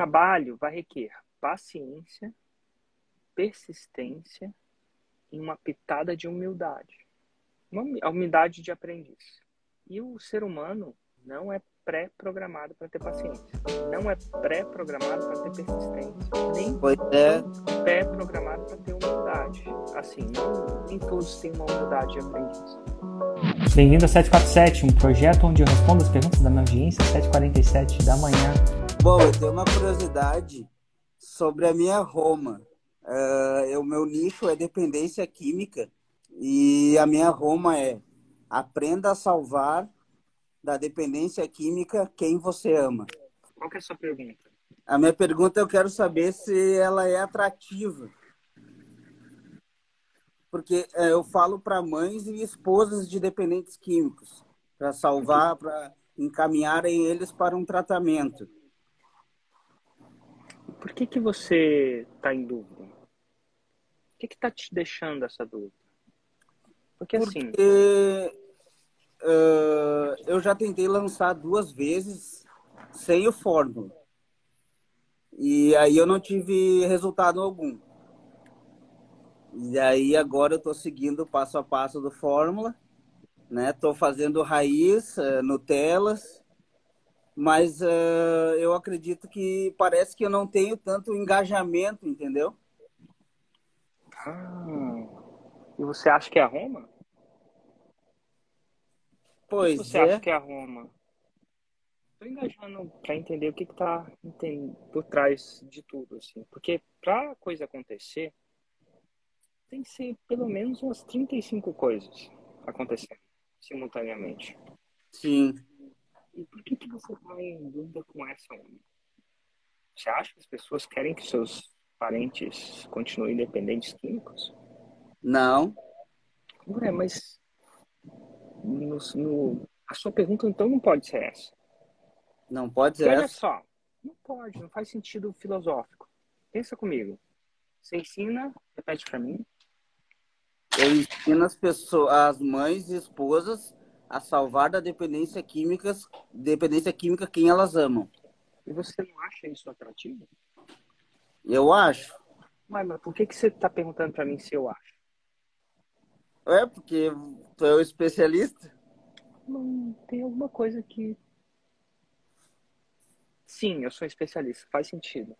trabalho vai requer paciência, persistência e uma pitada de humildade. Uma, humildade de aprendiz. E o ser humano não é pré-programado para ter paciência. Não é pré-programado para ter persistência. Nem é. pré-programado para ter humildade. Assim, não, nem todos têm uma humildade de aprendiz. Bem-vindo a 747, um projeto onde eu respondo as perguntas da minha audiência às 7h47 da manhã. Bom, eu tenho uma curiosidade sobre a minha Roma. Uh, o meu nicho é dependência química e a minha Roma é aprenda a salvar da dependência química quem você ama. Qual é a sua pergunta? A minha pergunta eu quero saber se ela é atrativa. Porque é, eu falo para mães e esposas de dependentes químicos para salvar, para encaminharem eles para um tratamento. Por que que você está em dúvida? O que está te deixando essa dúvida? Porque, assim, Porque assim. Uh, eu já tentei lançar duas vezes sem o fórmula. E aí eu não tive resultado algum. E aí agora eu estou seguindo passo a passo do fórmula, né? Estou fazendo raiz, uh, Nutelas, mas uh, eu acredito que parece que eu não tenho tanto engajamento, entendeu? Ah, e você acha que é a Roma? Pois você é. acha que é a Roma? Estou engajando para entender o que está por trás de tudo, assim. Porque para a coisa acontecer, tem que ser pelo menos umas 35 coisas acontecendo simultaneamente. Sim. E por que, que você está em dúvida com essa onda? Você acha que as pessoas querem que seus parentes continuem dependentes químicos? Não. Ué, mas no, no, a sua pergunta então não pode ser essa. Não pode ser olha essa? só, não pode, não faz sentido filosófico. Pensa comigo. Você ensina, repete para mim. Eu ensino as pessoas, as mães e esposas a salvar da dependência química, dependência química quem elas amam. E você não acha isso atrativo? Eu acho. Mas, mas por que, que você está perguntando para mim se eu acho? É, porque tu é o especialista? Não, tem alguma coisa que. Sim, eu sou especialista, faz sentido.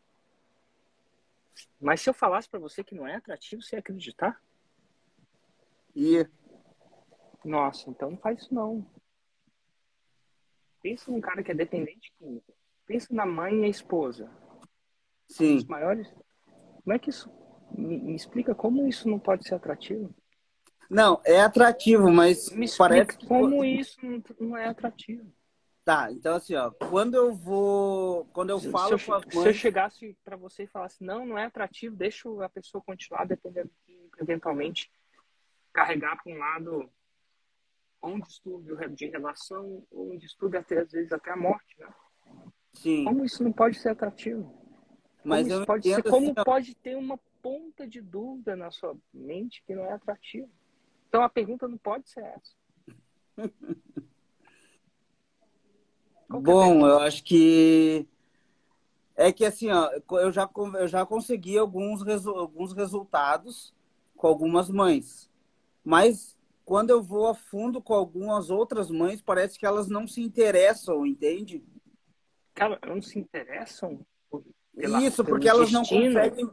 Mas se eu falasse para você que não é atrativo, você ia acreditar? Ia. Nossa, então não faz isso não. Pensa num cara que é dependente químico. Pensa na mãe e a esposa. Sim. Os maiores. Como é que isso. Me, me explica como isso não pode ser atrativo? Não, é atrativo, mas Me parece que... como isso não é atrativo. Tá, então assim, ó, quando eu vou, quando eu se, falo se eu, mães... se eu chegasse para você e falasse, não, não é atrativo, deixa a pessoa continuar dependendo eventualmente carregar para um lado ou um distúrbio de relação ou um distúrbio até às vezes até a morte, né? Sim. Como isso não pode ser atrativo? Mas como pode ser, como assim, pode ter uma ponta de dúvida na sua mente que não é atrativo? Então a pergunta não pode ser essa. Bom, eu acho que é que assim, ó, eu já eu já consegui alguns resu... alguns resultados com algumas mães, mas quando eu vou a fundo com algumas outras mães, parece que elas não se interessam, entende? Cara, não se interessam? Pela, Isso, porque elas não conseguem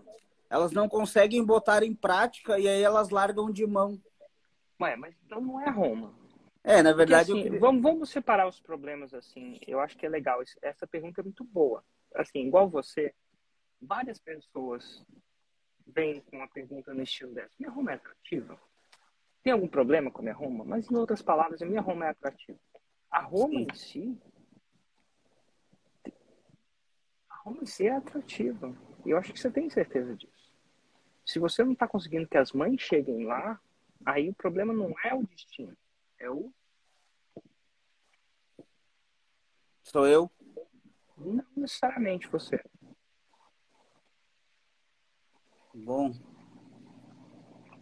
elas não conseguem botar em prática e aí elas largam de mão. Ué, mas então não é Roma. É, na verdade. Porque, assim, queria... vamos, vamos separar os problemas assim. Eu acho que é legal. Essa pergunta é muito boa. Assim, igual você, várias pessoas vêm com uma pergunta no estilo dessa. Minha Roma é atrativa? Tem algum problema com a minha Roma? Mas, em outras palavras, a minha Roma é atrativa. A Roma Sim. em si. A Roma em si é atrativa. E eu acho que você tem certeza disso. Se você não está conseguindo que as mães cheguem lá, Aí o problema não é o destino, é o. Sou eu? Não necessariamente você. Bom.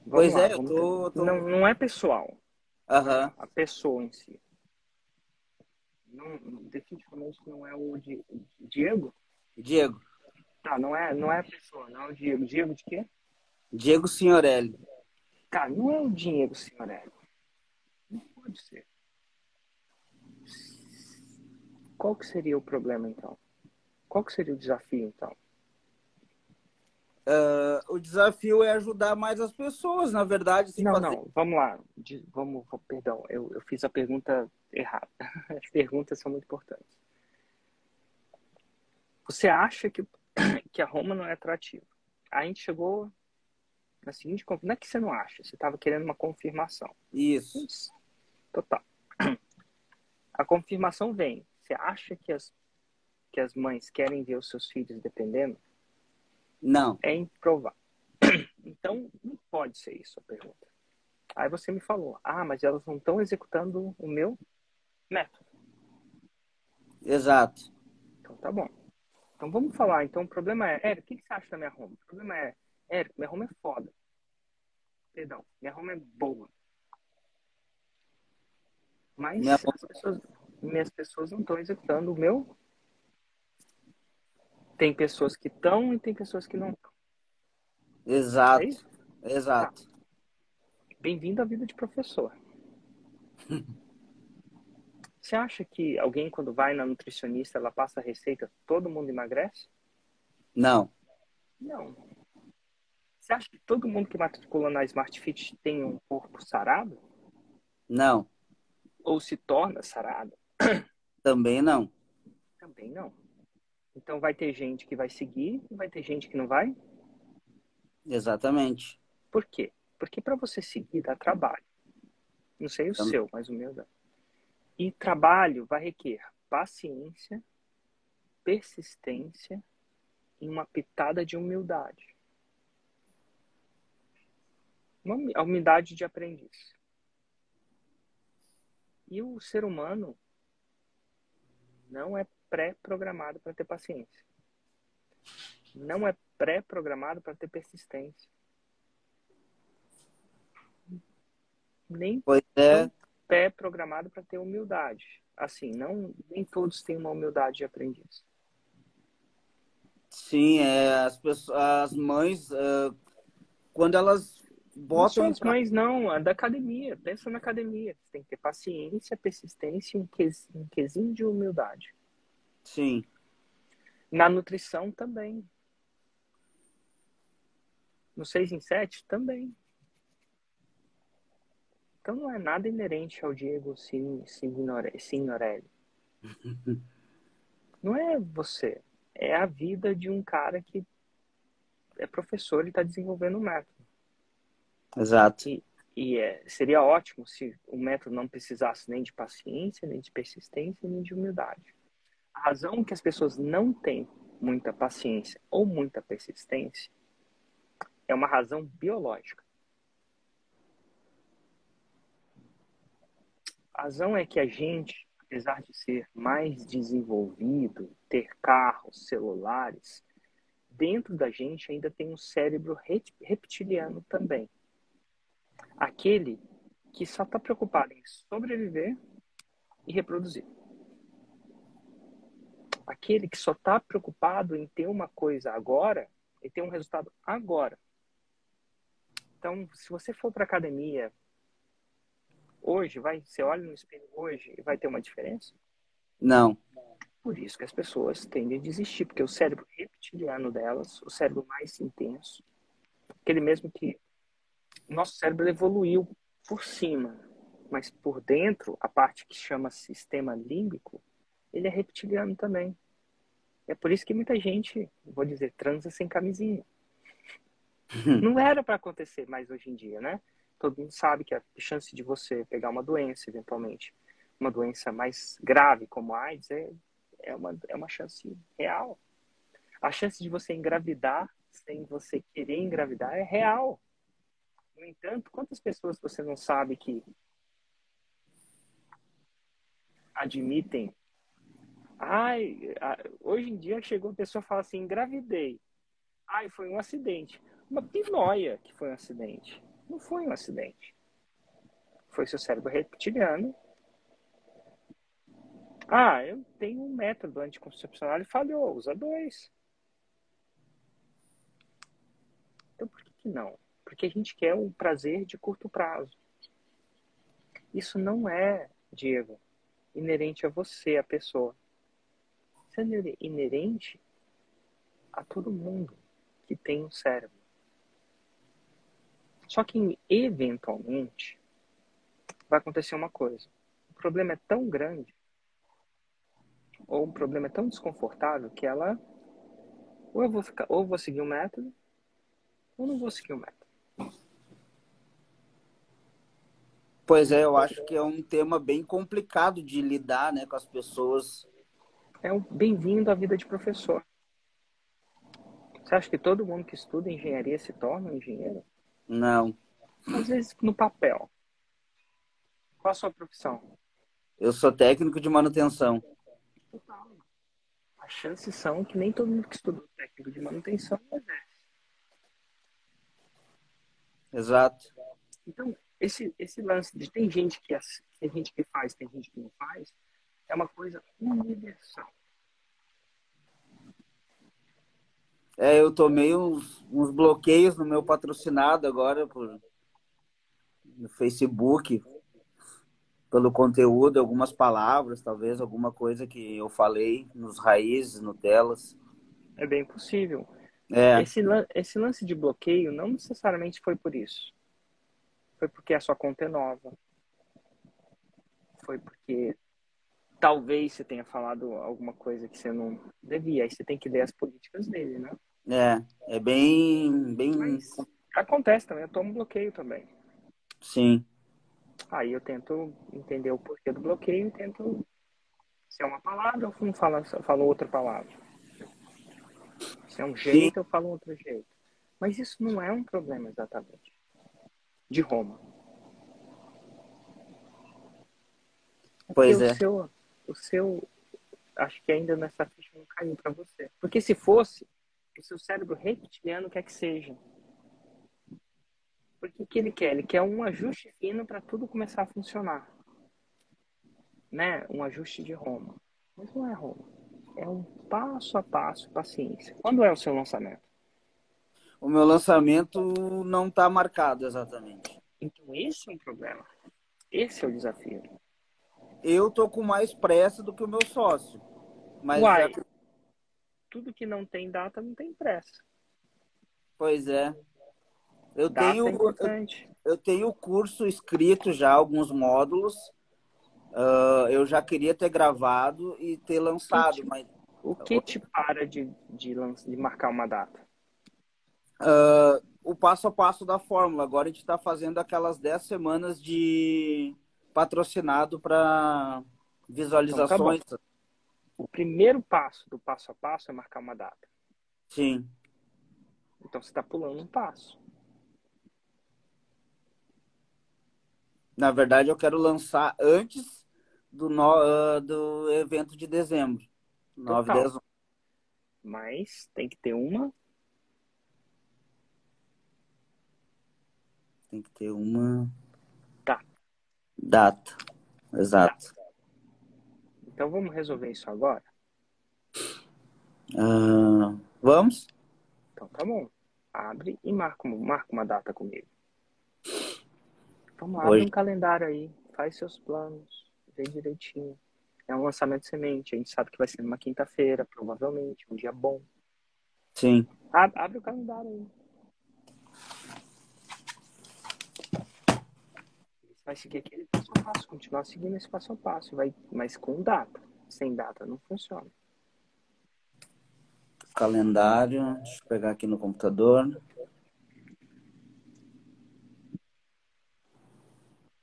Vamos pois lá, é, eu tô, tô... Não, não é pessoal. Uhum. A pessoa em si. Não, definitivamente não é o Diego? Diego. Tá, não é, não é a pessoa, não é o Diego. Diego de quê? Diego Signorelli. Cara, não é o Diego Signorelli. Não pode ser. Qual que seria o problema, então? Qual que seria o desafio, então? Uh, o desafio é ajudar mais as pessoas, na verdade. Não, fazer... não, vamos lá. De, vamos, perdão, eu, eu fiz a pergunta errada. As perguntas são muito importantes. Você acha que, que a Roma não é atrativa? A gente chegou na seguinte Não é que você não acha, você estava querendo uma confirmação. Isso. Isso. Total. A confirmação vem. Você acha que as, que as mães querem ver os seus filhos dependendo? Não. É improvável. Então, não pode ser isso a pergunta. Aí você me falou, ah, mas elas não estão executando o meu método. Exato. Então tá bom. Então vamos falar. Então o problema é, Érico, o que você acha da minha home? O problema é, Érico, minha home é foda. Perdão, minha home é boa. Mas minha as pessoas, minhas pessoas não estão executando o meu tem pessoas que estão e tem pessoas que não estão. Exato. É Exato. Tá. Bem-vindo à vida de professor. Você acha que alguém, quando vai na nutricionista, ela passa a receita, todo mundo emagrece? Não. Não. Você acha que todo mundo que matricula na Smart Fit tem um corpo sarado? Não. Ou se torna sarado? Também não. Também não. Então vai ter gente que vai seguir e vai ter gente que não vai? Exatamente. Por quê? Porque para você seguir dá trabalho. Não sei o Também. seu, mas o meu dá. E trabalho vai requer paciência, persistência e uma pitada de humildade. Uma, humildade de aprendiz. E o ser humano não é pré-programado para ter paciência. Não é pré-programado para ter persistência. Nem pois é. pré-programado para ter humildade. Assim, não nem todos têm uma humildade de aprendiz. Sim, é, as pessoas, as mães, uh, quando elas botam. Não as mães, não, da academia. Pensa na academia. Você tem que ter paciência, persistência e um, um quesinho de humildade. Sim. Na nutrição também. No 6 em 7 também. Então não é nada inerente ao Diego Signorelli. não é você. É a vida de um cara que é professor e está desenvolvendo um método. Exato. E, e é, seria ótimo se o método não precisasse nem de paciência, nem de persistência, nem de humildade. A razão que as pessoas não têm muita paciência ou muita persistência é uma razão biológica. A razão é que a gente, apesar de ser mais desenvolvido, ter carros, celulares, dentro da gente ainda tem um cérebro reptiliano também. Aquele que só está preocupado em sobreviver e reproduzir aquele que só está preocupado em ter uma coisa agora e ter um resultado agora. Então, se você for para academia hoje, vai, você olha no espelho hoje e vai ter uma diferença? Não. Por isso que as pessoas tendem a desistir, porque o cérebro reptiliano delas, o cérebro mais intenso, aquele mesmo que nosso cérebro evoluiu por cima, mas por dentro, a parte que chama sistema límbico, ele é reptiliano também. É por isso que muita gente, vou dizer, transa sem camisinha. Não era para acontecer mais hoje em dia, né? Todo mundo sabe que a chance de você pegar uma doença, eventualmente, uma doença mais grave como a AIDS, é, é, uma, é uma chance real. A chance de você engravidar sem você querer engravidar é real. No entanto, quantas pessoas você não sabe que admitem Ai, hoje em dia chegou uma pessoa e fala assim, engravidei. Ai, foi um acidente. Uma pinóia que foi um acidente. Não foi um acidente. Foi seu cérebro reptiliano. Ah, eu tenho um método anticoncepcional e falhou. Usa dois. que não? Porque a gente quer o prazer de curto prazo. Isso não é, Diego, inerente a você, a pessoa. É inerente a todo mundo que tem um cérebro. Só que, eventualmente, vai acontecer uma coisa. O problema é tão grande, ou o problema é tão desconfortável, que ela. Ou eu vou, ficar, ou vou seguir o método, ou não vou seguir o método. Pois é, eu acho que é um tema bem complicado de lidar né, com as pessoas. É um bem-vindo à vida de professor. Você acha que todo mundo que estuda engenharia se torna um engenheiro? Não. Às vezes no papel. Qual a sua profissão? Eu sou técnico de manutenção. Total. As chances são que nem todo mundo que estudou técnico de manutenção exerce. Exato. Então, esse, esse lance de tem gente que tem gente que faz, tem gente que não faz, é uma coisa universal. É, eu tomei uns, uns bloqueios no meu patrocinado agora por no Facebook pelo conteúdo, algumas palavras, talvez alguma coisa que eu falei nos raízes, no telas. É bem possível. É. Esse, esse lance de bloqueio não necessariamente foi por isso. Foi porque a sua conta é nova. Foi porque talvez você tenha falado alguma coisa que você não devia. Aí você tem que ler as políticas dele, né? É, é bem. bem... Mas acontece também, eu tomo bloqueio também. Sim. Aí eu tento entender o porquê do bloqueio e tento. Se é uma palavra, eu falo, eu falo outra palavra. Se é um jeito, Sim. eu falo outro jeito. Mas isso não é um problema exatamente. De Roma. Pois é. O seu, o seu. Acho que ainda nessa ficha não caiu para você. Porque se fosse, o seu cérebro reptiliano quer que seja. Porque o que ele quer? Ele quer um ajuste fino para tudo começar a funcionar. Né? Um ajuste de Roma. Mas não é Roma. É um passo a passo, paciência. Quando é o seu lançamento? O meu lançamento não está marcado exatamente. Então esse é um problema. Esse é o desafio. Eu tô com mais pressa do que o meu sócio. Mas Uai, já... tudo que não tem data não tem pressa. Pois é. Eu data tenho, é eu, eu, tenho o curso escrito já, alguns módulos. Uh, eu já queria ter gravado e ter lançado, o que, mas. O que te para de, de, de marcar uma data? Uh, o passo a passo da fórmula. Agora a gente está fazendo aquelas 10 semanas de patrocinado para visualizações. Então, tá o primeiro passo do passo a passo é marcar uma data. Sim. Então você está pulando um passo. Na verdade, eu quero lançar antes do, no, uh, do evento de dezembro. 9, 10, Mas tem que ter uma. Tem que ter uma. Data. Exato. Data. Então vamos resolver isso agora? Uh, vamos? Então tá bom. Abre e marca, marca uma data comigo. Vamos lá, abre um calendário aí, faz seus planos, vê direitinho. É um lançamento de semente, a gente sabe que vai ser numa quinta-feira, provavelmente, um dia bom. Sim. Abre, abre o calendário aí. Vai seguir aquele passo a passo, continuar seguindo esse passo a passo, vai, mas com data. Sem data não funciona. Calendário, deixa eu pegar aqui no computador.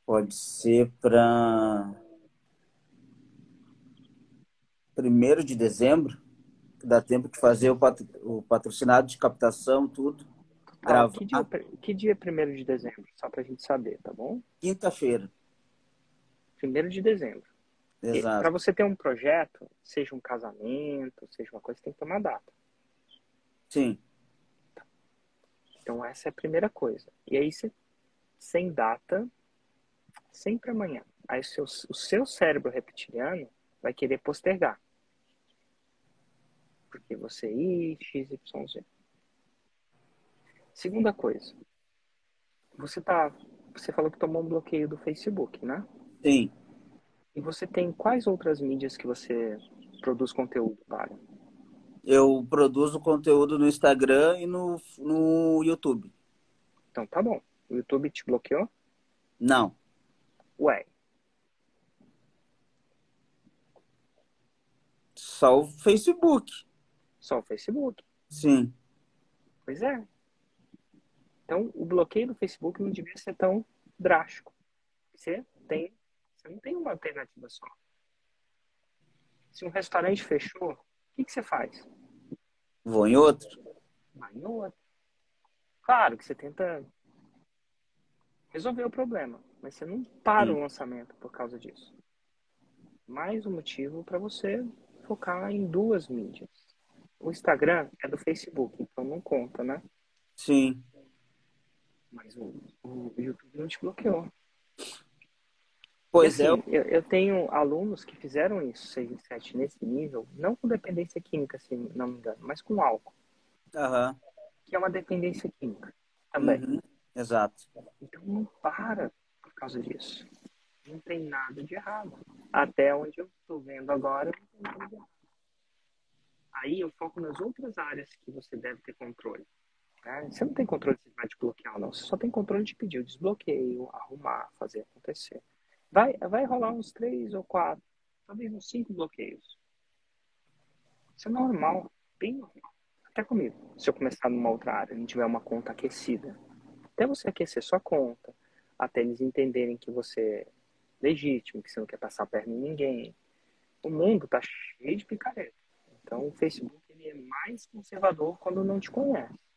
Pode ser para primeiro de dezembro, que dá tempo de fazer o patrocinado de captação, tudo. Ah, que, dia, que dia é primeiro de dezembro? Só para a gente saber, tá bom? Quinta-feira. Primeiro de dezembro. Exato. Para você ter um projeto, seja um casamento, seja uma coisa, tem que ter uma data. Sim. Então essa é a primeira coisa. E aí você, sem data, sempre amanhã. Aí o seu, o seu cérebro reptiliano vai querer postergar. Porque você, x, y, z. Segunda coisa. Você tá. Você falou que tomou um bloqueio do Facebook, né? Sim. E você tem quais outras mídias que você produz conteúdo para? Eu produzo conteúdo no Instagram e no, no YouTube. Então tá bom. O YouTube te bloqueou? Não. Ué. Só o Facebook. Só o Facebook? Sim. Pois é. Então, o bloqueio do Facebook não devia ser tão drástico. Você tem, você não tem uma alternativa só. Se um restaurante fechou, o que, que você faz? Vou em outro. Vai em outro. Claro que você tenta resolver o problema, mas você não para Sim. o lançamento por causa disso. Mais um motivo para você focar em duas mídias. O Instagram é do Facebook, então não conta, né? Sim. Mas o, o YouTube não te bloqueou. Pois assim, é. Eu, eu, tenho alunos que fizeram isso, 6 e 7, nesse nível, não com dependência química, se não me engano, mas com álcool. Uhum. Que é uma dependência química também. Uhum. Exato. Então não para por causa disso. Não tem nada de errado. Até onde eu estou vendo agora, não tem nada de errado. Aí eu foco nas outras áreas que você deve ter controle. Né? Você não tem controle se vai te bloquear ou não. Você só tem controle de pedir o desbloqueio, arrumar, fazer acontecer. Vai, vai rolar uns três ou quatro, talvez uns cinco bloqueios. Isso é normal, bem normal. Até comigo. Se eu começar numa outra área, não tiver uma conta aquecida. Até você aquecer sua conta, até eles entenderem que você é legítimo, que você não quer passar a perna em ninguém. O mundo tá cheio de picareta. Então o Facebook ele é mais conservador quando não te conhece.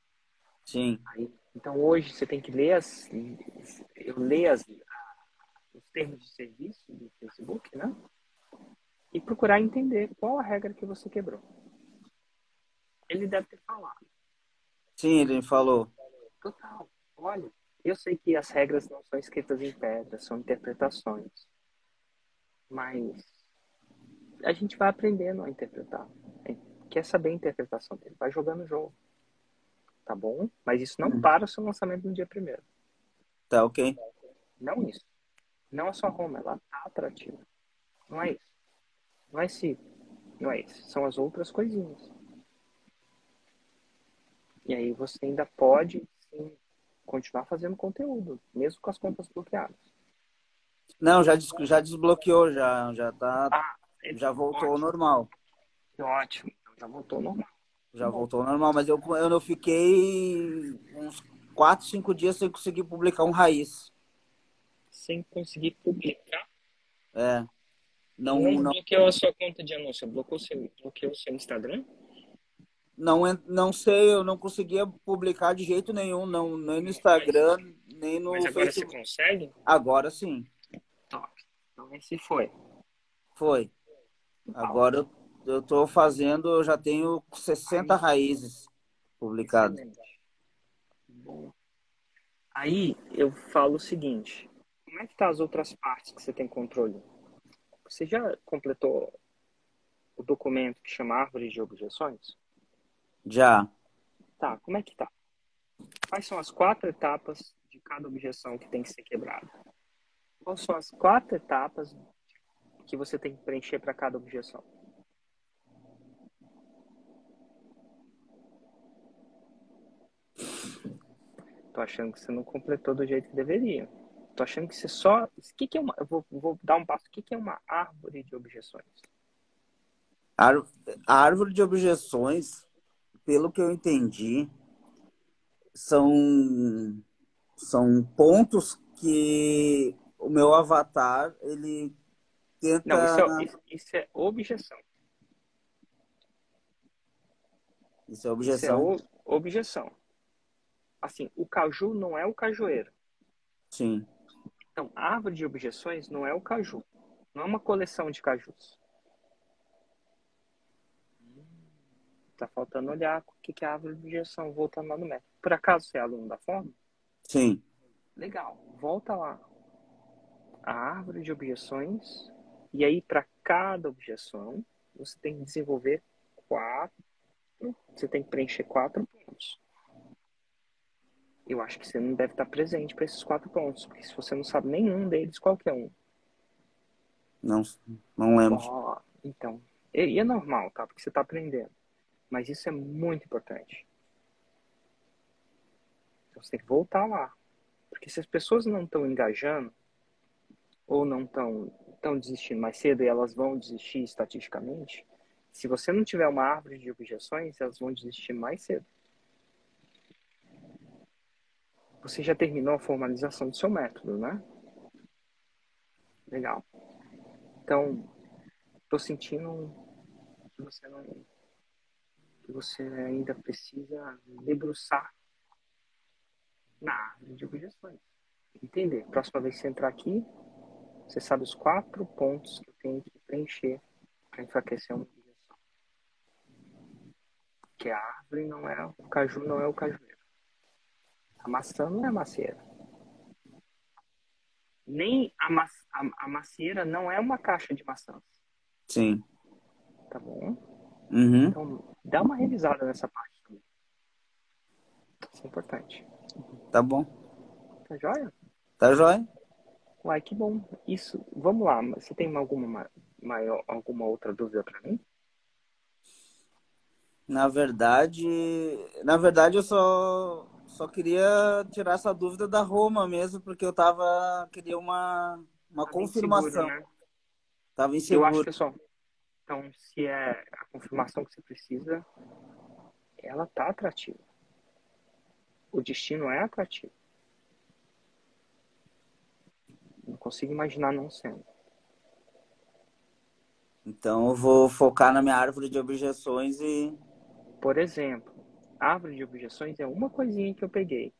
Sim. Aí, então hoje você tem que ler as. Eu leio as, os termos de serviço do Facebook, né? E procurar entender qual a regra que você quebrou. Ele deve ter falado. Sim, ele falou. Total. Olha, eu sei que as regras não são escritas em pedra, são interpretações. Mas a gente vai aprendendo a interpretar. Quer saber a interpretação dele, vai jogando o jogo. Tá bom? Mas isso não uhum. para o seu lançamento no dia primeiro. Tá ok. Não isso. Não a sua Roma, ela tá atrativa. Não é isso. Não é esse. Não é isso. São as outras coisinhas. E aí você ainda pode sim, continuar fazendo conteúdo, mesmo com as contas bloqueadas. Não, já, já desbloqueou, já, já tá. Ah, já voltou ótimo. ao normal. Ótimo, então já voltou ao normal. Já voltou ao normal, mas eu, eu não fiquei uns 4, 5 dias sem conseguir publicar um raiz. Sem conseguir publicar? É. Não, não, não bloqueou a sua conta de anúncio, bloqueou seu, bloqueou o seu Instagram? Não, não sei, eu não conseguia publicar de jeito nenhum, não, nem no Instagram, nem no Mas agora Facebook. você consegue? Agora sim. Top. Então esse foi. Foi. Agora eu, eu tô fazendo, eu já tenho 60 raízes publicadas. Aí eu falo o seguinte, como é que tá as outras partes que você tem controle? Você já completou o documento que chama Árvore de Objeções? Já. Tá, como é que tá? Quais são as quatro etapas de cada objeção que tem que ser quebrada? Quais são as quatro etapas que você tem que preencher para cada objeção? Tô achando que você não completou do jeito que deveria. Tô achando que você só. O que, que é uma. Eu vou, vou dar um passo. O que, que é uma árvore de objeções? A árvore de objeções pelo que eu entendi, são, são pontos que o meu avatar, ele tenta... Não, isso é, isso é objeção. Isso é objeção? Isso é objeção. Assim, o caju não é o cajueiro. Sim. Então, a árvore de objeções não é o caju. Não é uma coleção de cajus. Tá faltando olhar o que, é a árvore de objeção, voltando lá no método. Por acaso você é aluno da forma? Sim. Legal. Volta lá. A árvore de objeções. E aí, para cada objeção, você tem que desenvolver quatro. Você tem que preencher quatro pontos. Eu acho que você não deve estar presente para esses quatro pontos, porque se você não sabe nenhum deles, qualquer um. Não, não lembro. Oh, então, e é normal, tá? Porque você está aprendendo. Mas isso é muito importante. Então você tem que voltar lá. Porque se as pessoas não estão engajando, ou não estão estão desistindo mais cedo e elas vão desistir estatisticamente, se você não tiver uma árvore de objeções, elas vão desistir mais cedo. Você já terminou a formalização do seu método, né? Legal. Então, estou sentindo que você não que você ainda precisa debruçar na árvore de objeções. Entender. Próxima vez que você entrar aqui, você sabe os quatro pontos que tem que preencher para enfraquecer uma objeção. Que a árvore não é o caju, não é o cajueiro. A maçã não é macieira. Nem a, ma a, a macieira não é uma caixa de maçãs. Sim. Tá bom? Uhum. Então, dá uma revisada nessa parte também. Isso é importante. Tá bom. Tá joia? Tá joia. Uai, que bom. Isso, vamos lá. Você tem alguma, maior, alguma outra dúvida para mim? Na verdade, na verdade eu só só queria tirar essa dúvida da Roma mesmo, porque eu tava queria uma uma tava confirmação. Inseguro, né? Tava inseguro. Eu acho que só. Então, se é a confirmação que você precisa, ela tá atrativa. O destino é atrativo. Não consigo imaginar não sendo. Então eu vou focar na minha árvore de objeções e. Por exemplo, árvore de objeções é uma coisinha que eu peguei.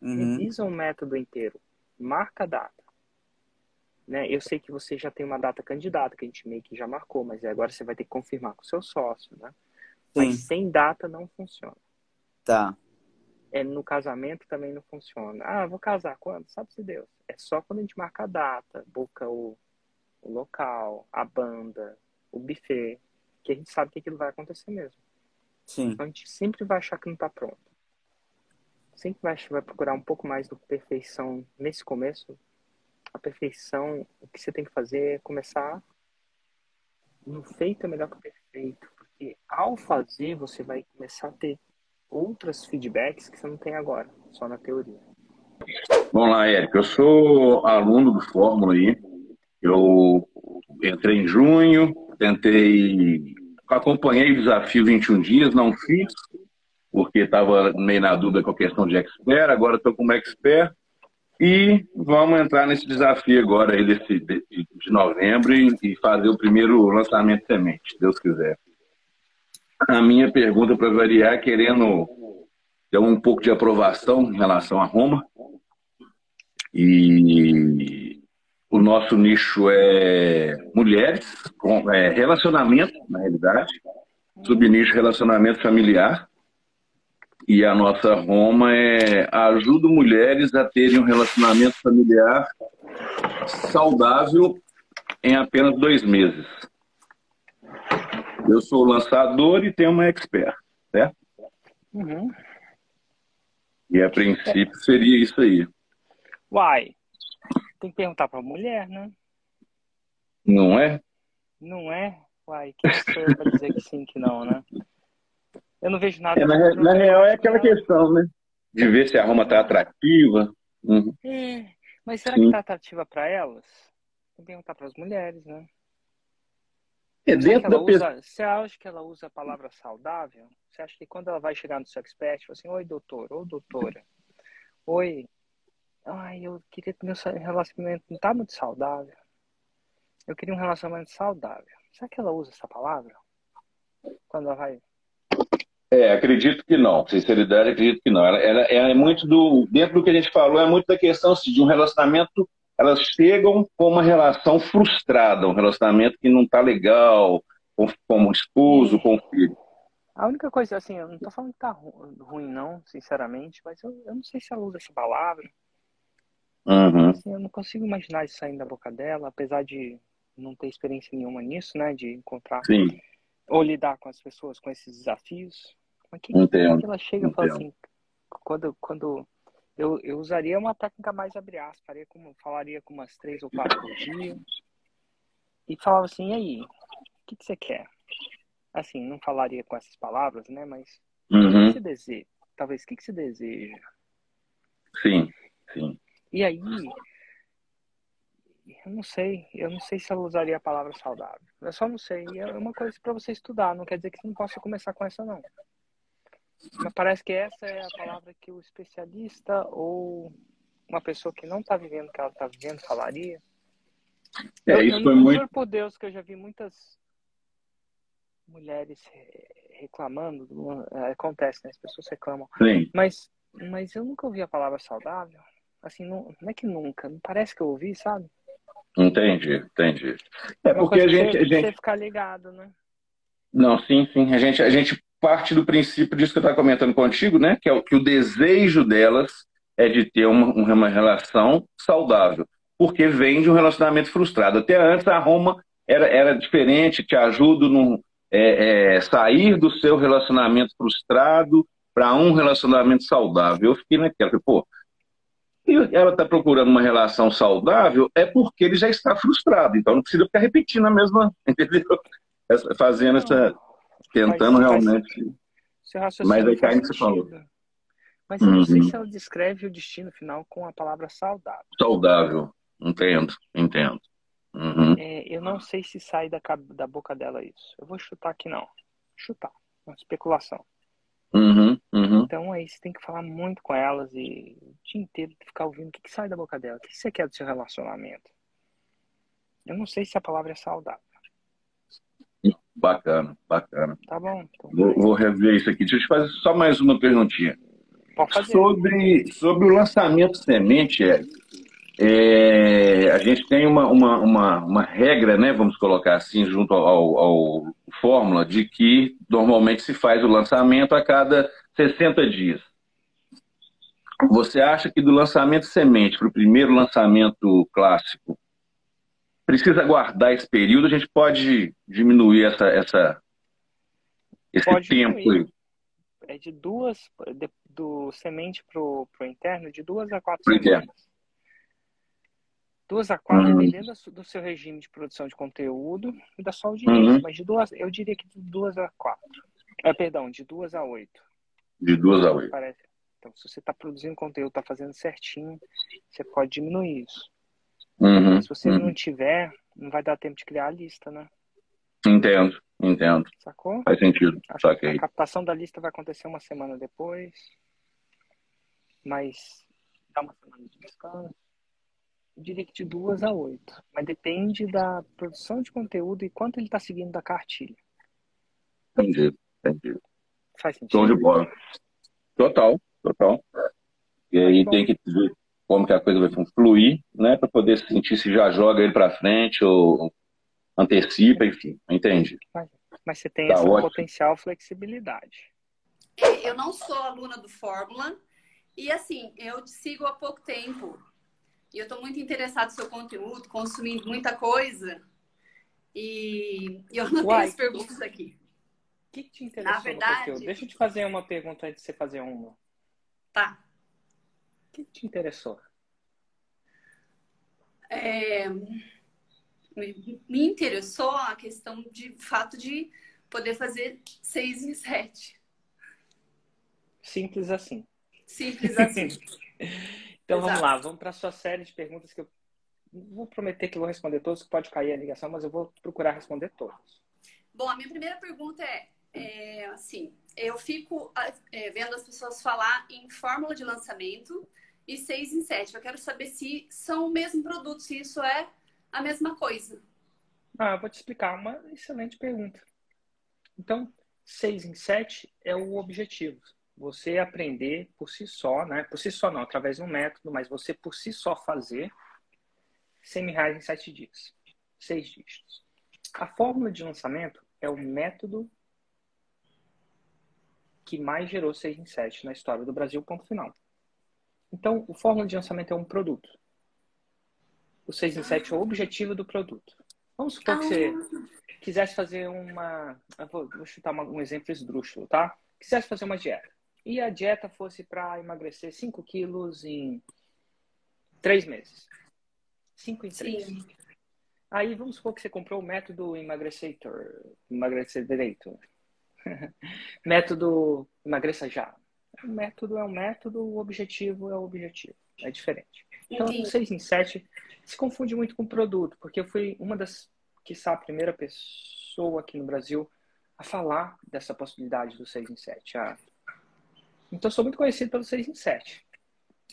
Uhum. Revisa o método inteiro. Marca a data. Né? Eu sei que você já tem uma data candidata, que a gente meio que já marcou, mas agora você vai ter que confirmar com o seu sócio, né? Sim. Mas sem data não funciona. Tá é, no casamento também não funciona. Ah, vou casar quando? Sabe-se Deus. É só quando a gente marca a data, busca o, o local, a banda, o buffet, que a gente sabe que aquilo vai acontecer mesmo. Sim. Então a gente sempre vai achar que não está pronto. Sempre vai, vai procurar um pouco mais do perfeição nesse começo. A perfeição, o que você tem que fazer é começar no feito é melhor que o perfeito. Porque ao fazer, você vai começar a ter outros feedbacks que você não tem agora, só na teoria. Vamos lá, Érico. Eu sou aluno do Fórmula aí. Eu entrei em junho, tentei. Acompanhei o desafio 21 dias, não fiz, porque estava meio na dúvida com a questão de expert. Agora estou como expert. E vamos entrar nesse desafio agora aí desse, de, de novembro e, fazer o primeiro lançamento de semente, se Deus quiser a minha pergunta para variar, querendo ter um pouco de aprovação em relação a Roma. E nosso nicho é mulheres, com, é relacionamento, na realidade, subnicho relacionamento familiar. E a nossa Roma é ajuda mulheres a terem um relacionamento familiar saudável em apenas dois meses. Eu sou lançador e tenho uma expert, certo? Uhum. E a princípio seria isso aí. Uai, tem que perguntar para a mulher, né? Não é? Não é? Uai, que sou eu para dizer que sim, que não, né? Eu não vejo nada. É, na, na real é aquela questão, né? De ver se a Roma está atrativa. Uhum. É, mas será sim. que está atrativa para elas? Tem que perguntar para as mulheres, né? É dentro da usa, Você acha que ela usa a palavra saudável? Você acha que quando ela vai chegar no seu expert, assim, oi doutor, ou doutora, oi, ai, eu queria que meu relacionamento não tá muito saudável. Eu queria um relacionamento saudável. Será que ela usa essa palavra? Quando ela vai. É, acredito que não. Sinceridade, acredito que não. Ela, ela, ela, é muito do. Dentro do que a gente falou, é muito da questão assim, de um relacionamento elas chegam com uma relação frustrada, um relacionamento que não está legal, com, como esposo, com filho. A única coisa, assim, eu não estou falando que tá ruim, não, sinceramente, mas eu, eu não sei se ela usa essa palavra. Uhum. Assim, eu não consigo imaginar isso saindo da boca dela, apesar de não ter experiência nenhuma nisso, né? De encontrar Sim. ou lidar com as pessoas com esses desafios. Mas que, Entendo. que ela chega e fala assim, quando, quando eu, eu usaria uma técnica mais abre aspas, faria como, falaria com umas três ou quatro por dia. E falava assim, e aí, o que, que você quer? Assim, não falaria com essas palavras, né? Mas uhum. o que uhum. você deseja? Talvez, o que, que você deseja? Sim, sim. E aí, eu não sei, eu não sei se ela usaria a palavra saudável. Eu só não sei. É uma coisa para você estudar, não quer dizer que você não possa começar com essa, não. Mas parece que essa é a palavra que o especialista ou uma pessoa que não está vivendo o que ela está vivendo falaria. É, eu, isso eu foi muito. Juro por Deus que eu já vi muitas mulheres reclamando. É, acontece, né? As pessoas reclamam. Sim. Mas, mas eu nunca ouvi a palavra saudável. Assim, não, não é que nunca. Não parece que eu ouvi, sabe? Entendi, entendi. É, é porque a gente, a gente. Você ficar ligado, né? Não, sim, sim. A gente, a gente parte do princípio disso que eu estava comentando contigo, né? Que é o, que o desejo delas é de ter uma, uma relação saudável, porque vem de um relacionamento frustrado. Até antes a Roma era, era diferente, te ajuda no é, é, sair do seu relacionamento frustrado para um relacionamento saudável. Eu fiquei naquela, pô, e ela está procurando uma relação saudável, é porque ele já está frustrado. Então não precisa ficar repetindo a mesma, entendeu? Fazendo essa, tentando faz, realmente. Mas aí cai no que você falou. Mas eu não sei uhum. se ela descreve o destino final com a palavra saudável. Saudável, entendo, entendo. Uhum. É, eu não sei se sai da, da boca dela isso. Eu vou chutar aqui não. Chutar, uma especulação. Uhum, uhum. Então aí você tem que falar muito com elas e o dia inteiro ficar ouvindo o que, que sai da boca dela. O que você quer do seu relacionamento? Eu não sei se a palavra é saudável. Bacana, bacana. Tá bom. Então vou, vou, rever isso aqui. Deixa eu te fazer só mais uma perguntinha. Pode fazer. Sobre, sobre o lançamento semente, é, é, a gente tem uma, uma, uma, uma, regra, né, vamos colocar assim, junto ao, ao Fórmula, de que normalmente se faz o lançamento a cada 60 dias. Você acha que do lançamento semente para o primeiro lançamento clássico, precisa guardar esse período, a gente pode diminuir essa, essa, esse pode tempo diminuir. aí. É de duas, de, do semente para o interno, de duas a quatro semanas. Interno. Duas a quatro, uhum. dependendo do seu regime de produção de conteúdo e da sua audiência. Uhum. Mas de duas, eu diria que de duas a quatro. Ah, perdão, de duas a oito. De duas a oito. Parece. Então, se você está produzindo conteúdo, está fazendo certinho, você pode diminuir isso. Uhum, se você uhum. não tiver, não vai dar tempo de criar a lista, né? Entendo, entendo. Sacou? Faz sentido. Saquei. A captação da lista vai acontecer uma semana depois. Mas dá uma semana de descanso. Eu diria que de duas a oito. Mas depende da produção de conteúdo e quanto ele está seguindo da cartilha. Entendi, entendi. Faz sentido. Show de bola. Total, total. E aí tem que ver como que a coisa vai fluir, né, para poder sentir se já joga ele para frente ou antecipa, enfim, entende? Mas, mas você tem tá essa ótimo. potencial flexibilidade. É, eu não sou aluna do Fórmula e assim, eu te sigo há pouco tempo e eu estou muito interessado no seu conteúdo, consumindo muita coisa e eu não Uai, tenho as perguntas aqui. O que, te interessou Na verdade, Deixa eu te fazer uma pergunta antes de você fazer uma. Tá. O que te interessou? É, me interessou a questão de fato de poder fazer seis em sete. Simples assim. Simples assim. então Exato. vamos lá, vamos para a sua série de perguntas que eu vou prometer que vou responder todas, que pode cair a ligação, mas eu vou procurar responder todas. Bom, a minha primeira pergunta é, é assim, eu fico é, vendo as pessoas falar em fórmula de lançamento e 6 em 7. Eu quero saber se são o mesmo produto, se isso é a mesma coisa. Ah, vou te explicar. Uma excelente pergunta. Então, 6 em 7 é o objetivo. Você aprender por si só, né? Por si só não, através de um método, mas você por si só fazer 100 mil reais em 7 dias. 6 dígitos. A fórmula de lançamento é o método que mais gerou 6 em 7 na história do Brasil, ponto final. Então, o fórmula de lançamento é um produto. O 6 em 7 é o objetivo do produto. Vamos supor que você quisesse fazer uma. Vou, chutar uma, um exemplo esdrúxulo, tá? Quisesse fazer uma dieta. e a dieta fosse para emagrecer 5 quilos em 3 meses. 5 em 3. Sim. Aí vamos supor que você comprou o método emagrecer direito. método emagreça já. O método é um método, o objetivo é o objetivo. É diferente. Então, Entendi. 6 em 7 se confunde muito com o produto, porque eu fui uma das, que a primeira pessoa aqui no Brasil a falar dessa possibilidade do 6 em 7. Ah, então, sou muito conhecido pelo 6 em 7.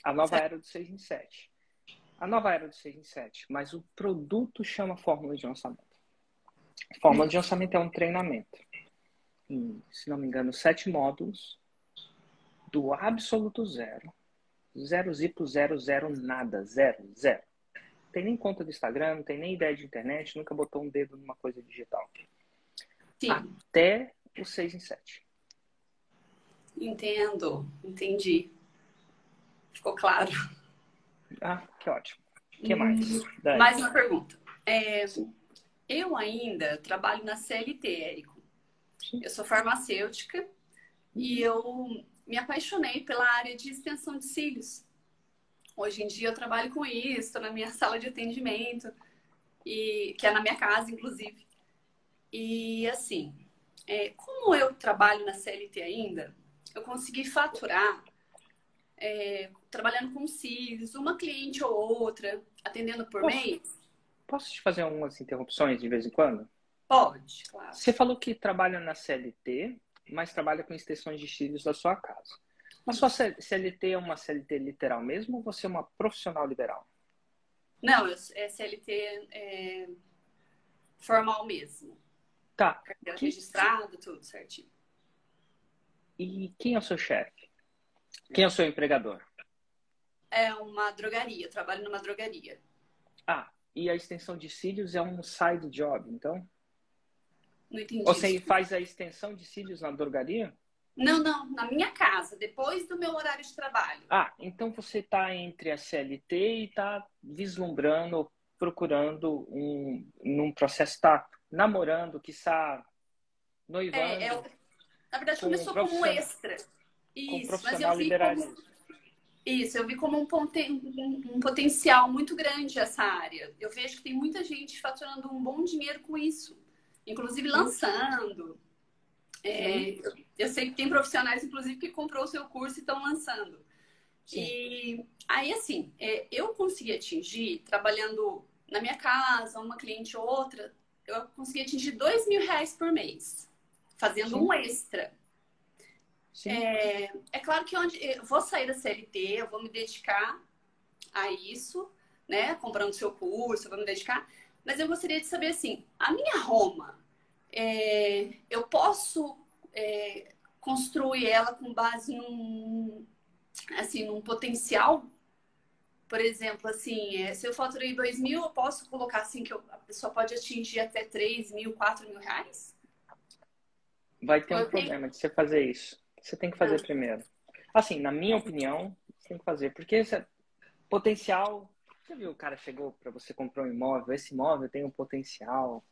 A nova certo. era do 6 em 7. A nova era do 6 em 7. Mas o produto chama Fórmula de Lançamento. Fórmula de Lançamento é um treinamento. Em, se não me engano, sete módulos do absoluto zero. Zero zipo, zero, zero, nada. Zero, zero. Tem nem conta do Instagram, não tem nem ideia de internet, nunca botou um dedo numa coisa digital. Sim. até o 6 em 7. Entendo, entendi. Ficou claro. Ah, que ótimo. O que mais? Daí. Mais uma pergunta. É, eu ainda trabalho na CLT, Érico. Eu sou farmacêutica e eu me apaixonei pela área de extensão de cílios. Hoje em dia eu trabalho com isso, estou na minha sala de atendimento, e que é na minha casa, inclusive. E assim, é, como eu trabalho na CLT ainda, eu consegui faturar é, trabalhando com cílios, uma cliente ou outra, atendendo por posso, mês. Posso te fazer algumas interrupções de vez em quando? Pode, claro. Você falou que trabalha na CLT, mas trabalha com extensões de cílios da sua casa. A sua CLT é uma CLT literal mesmo ou você é uma profissional liberal? Não, é CLT é, formal mesmo. Tá. Carteira que... registrado, tudo certinho. E quem é o seu chefe? Quem é o seu empregador? É uma drogaria, eu trabalho numa drogaria. Ah, e a extensão de cílios é um side job, então? Não entendi. Você faz a extensão de cílios na drogaria? Não, não, na minha casa, depois do meu horário de trabalho. Ah, então você está entre a CLT e está vislumbrando, procurando um, num processo, está namorando, que está noivando. É, é, na verdade, começou um como extra. Isso, mas eu vi como. Isso, eu vi como um, poten... um, potencial muito grande essa área. Eu vejo que tem muita gente faturando um bom dinheiro com isso, inclusive lançando. É, eu, eu sei que tem profissionais, inclusive, que comprou o seu curso e estão lançando. Sim. E aí, assim, é, eu consegui atingir, trabalhando na minha casa, uma cliente ou outra, eu consegui atingir dois mil reais por mês, fazendo Sim. um extra. É, é, claro que onde eu vou sair da CLT, eu vou me dedicar a isso, né? Comprando seu curso, eu vou me dedicar. Mas eu gostaria de saber assim, a minha Roma, é, eu posso é, construir ela com base num, assim, num potencial por exemplo, assim, é, se eu faturei 2 mil, eu posso colocar assim que eu, a pessoa pode atingir até 3 mil, 4 mil reais? Vai ter um tenho... problema de você fazer isso. Você tem que fazer ah. primeiro. Assim, na minha opinião, você tem que fazer. Porque esse é potencial. Você viu, o cara chegou para você comprar um imóvel, esse imóvel tem um potencial.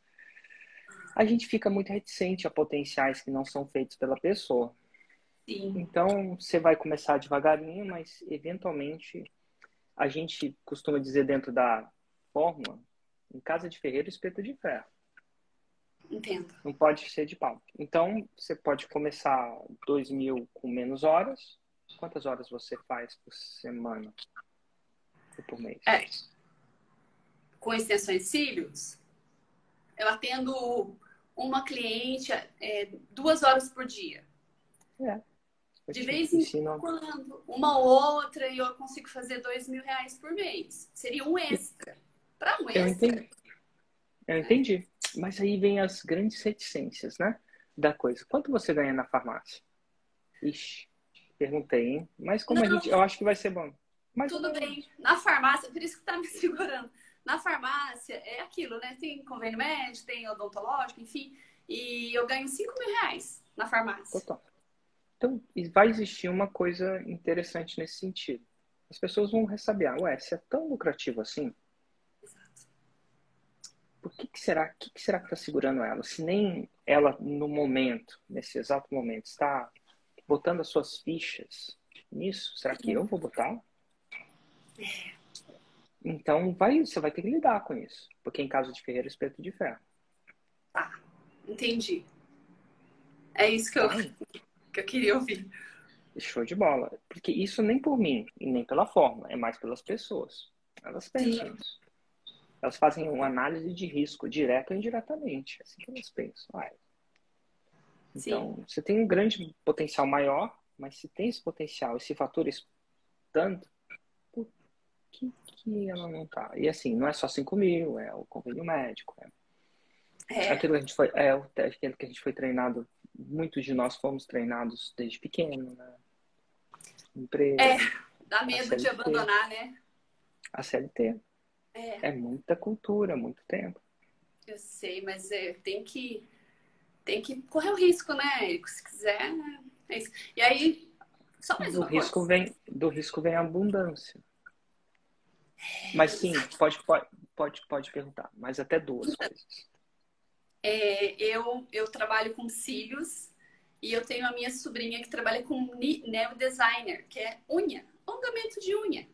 A gente fica muito reticente a potenciais que não são feitos pela pessoa. Sim. Então, você vai começar devagarinho, mas eventualmente a gente costuma dizer dentro da fórmula, em casa de ferreiro, espeto de ferro. Entendo. Não pode ser de pau. Então, você pode começar 2 mil com menos horas. Quantas horas você faz por semana? Por mês? É. Com extensões cílios, eu atendo uma cliente é, duas horas por dia. É. De vez em quando, uma outra, e eu consigo fazer dois mil reais por mês. Seria um extra. Para um extra. Eu entendi. Eu entendi. Mas aí vem as grandes reticências, né? Da coisa. Quanto você ganha na farmácia? Ixi, perguntei, hein? Mas como Não, a gente. Eu acho que vai ser bom. Mas tudo bem. Na farmácia, por isso que tá me segurando. Na farmácia é aquilo, né? Tem convênio médico, tem odontológico, enfim. E eu ganho 5 mil reais na farmácia. Total. Então, vai existir uma coisa interessante nesse sentido. As pessoas vão ressabiar, ué, se é tão lucrativo assim, por que, que será que, que será que está segurando ela? Se nem ela no momento, nesse exato momento, está botando as suas fichas nisso, será que eu vou botar? Então vai, você vai ter que lidar com isso. Porque em caso de Ferreira, espeto de ferro. Tá, entendi. É isso que eu, que eu queria ouvir. Show de bola. Porque isso nem por mim e nem pela forma, é mais pelas pessoas. Elas pensam isso. Elas fazem uma análise de risco, direta ou indiretamente. É assim que elas pensam. Ah, então, Sim. você tem um grande potencial maior, mas se tem esse potencial, esse fator tanto, por que, que ela não tá? E assim, não é só 5 mil, é o convênio médico, é, é. aquilo que a gente foi, é aquilo que a gente foi treinado, muitos de nós fomos treinados desde pequeno, né? Empresa. É, dá medo de abandonar, né? A CLT. É. é muita cultura, muito tempo. Eu sei, mas é, tem que tem que correr o risco, né, Érico? Se quiser, é isso. E aí, só mais do uma risco coisa. Vem, do risco vem a abundância. Mas sim, pode, pode, pode, pode perguntar, mas até duas coisas. É, eu, eu trabalho com cílios e eu tenho a minha sobrinha que trabalha com nail designer, que é unha, alongamento de unha.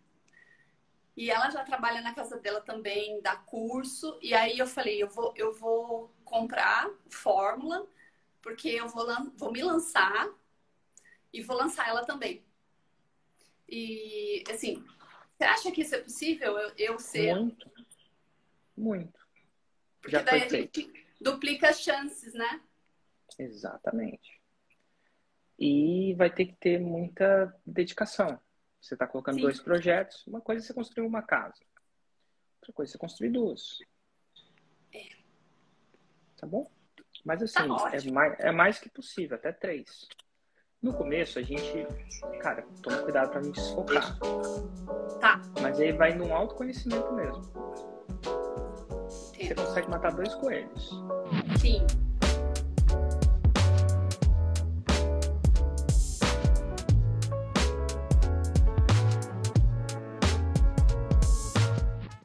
E ela já trabalha na casa dela também, dá curso. E aí eu falei, eu vou, eu vou comprar fórmula, porque eu vou, vou me lançar e vou lançar ela também. E, assim, você acha que isso é possível? Eu, eu ser. Muito. Muito. Porque Já daí a gente duplica as chances, né? Exatamente. E vai ter que ter muita dedicação. Você está colocando Sim. dois projetos. Uma coisa é você construir uma casa. Outra coisa é você construir duas. É. Tá bom? Mas assim, tá é, mais, é mais que possível, até três. No começo, a gente, cara, toma cuidado para não desfocar. Tá. Mas aí vai num autoconhecimento mesmo. Você consegue matar dois coelhos. Sim.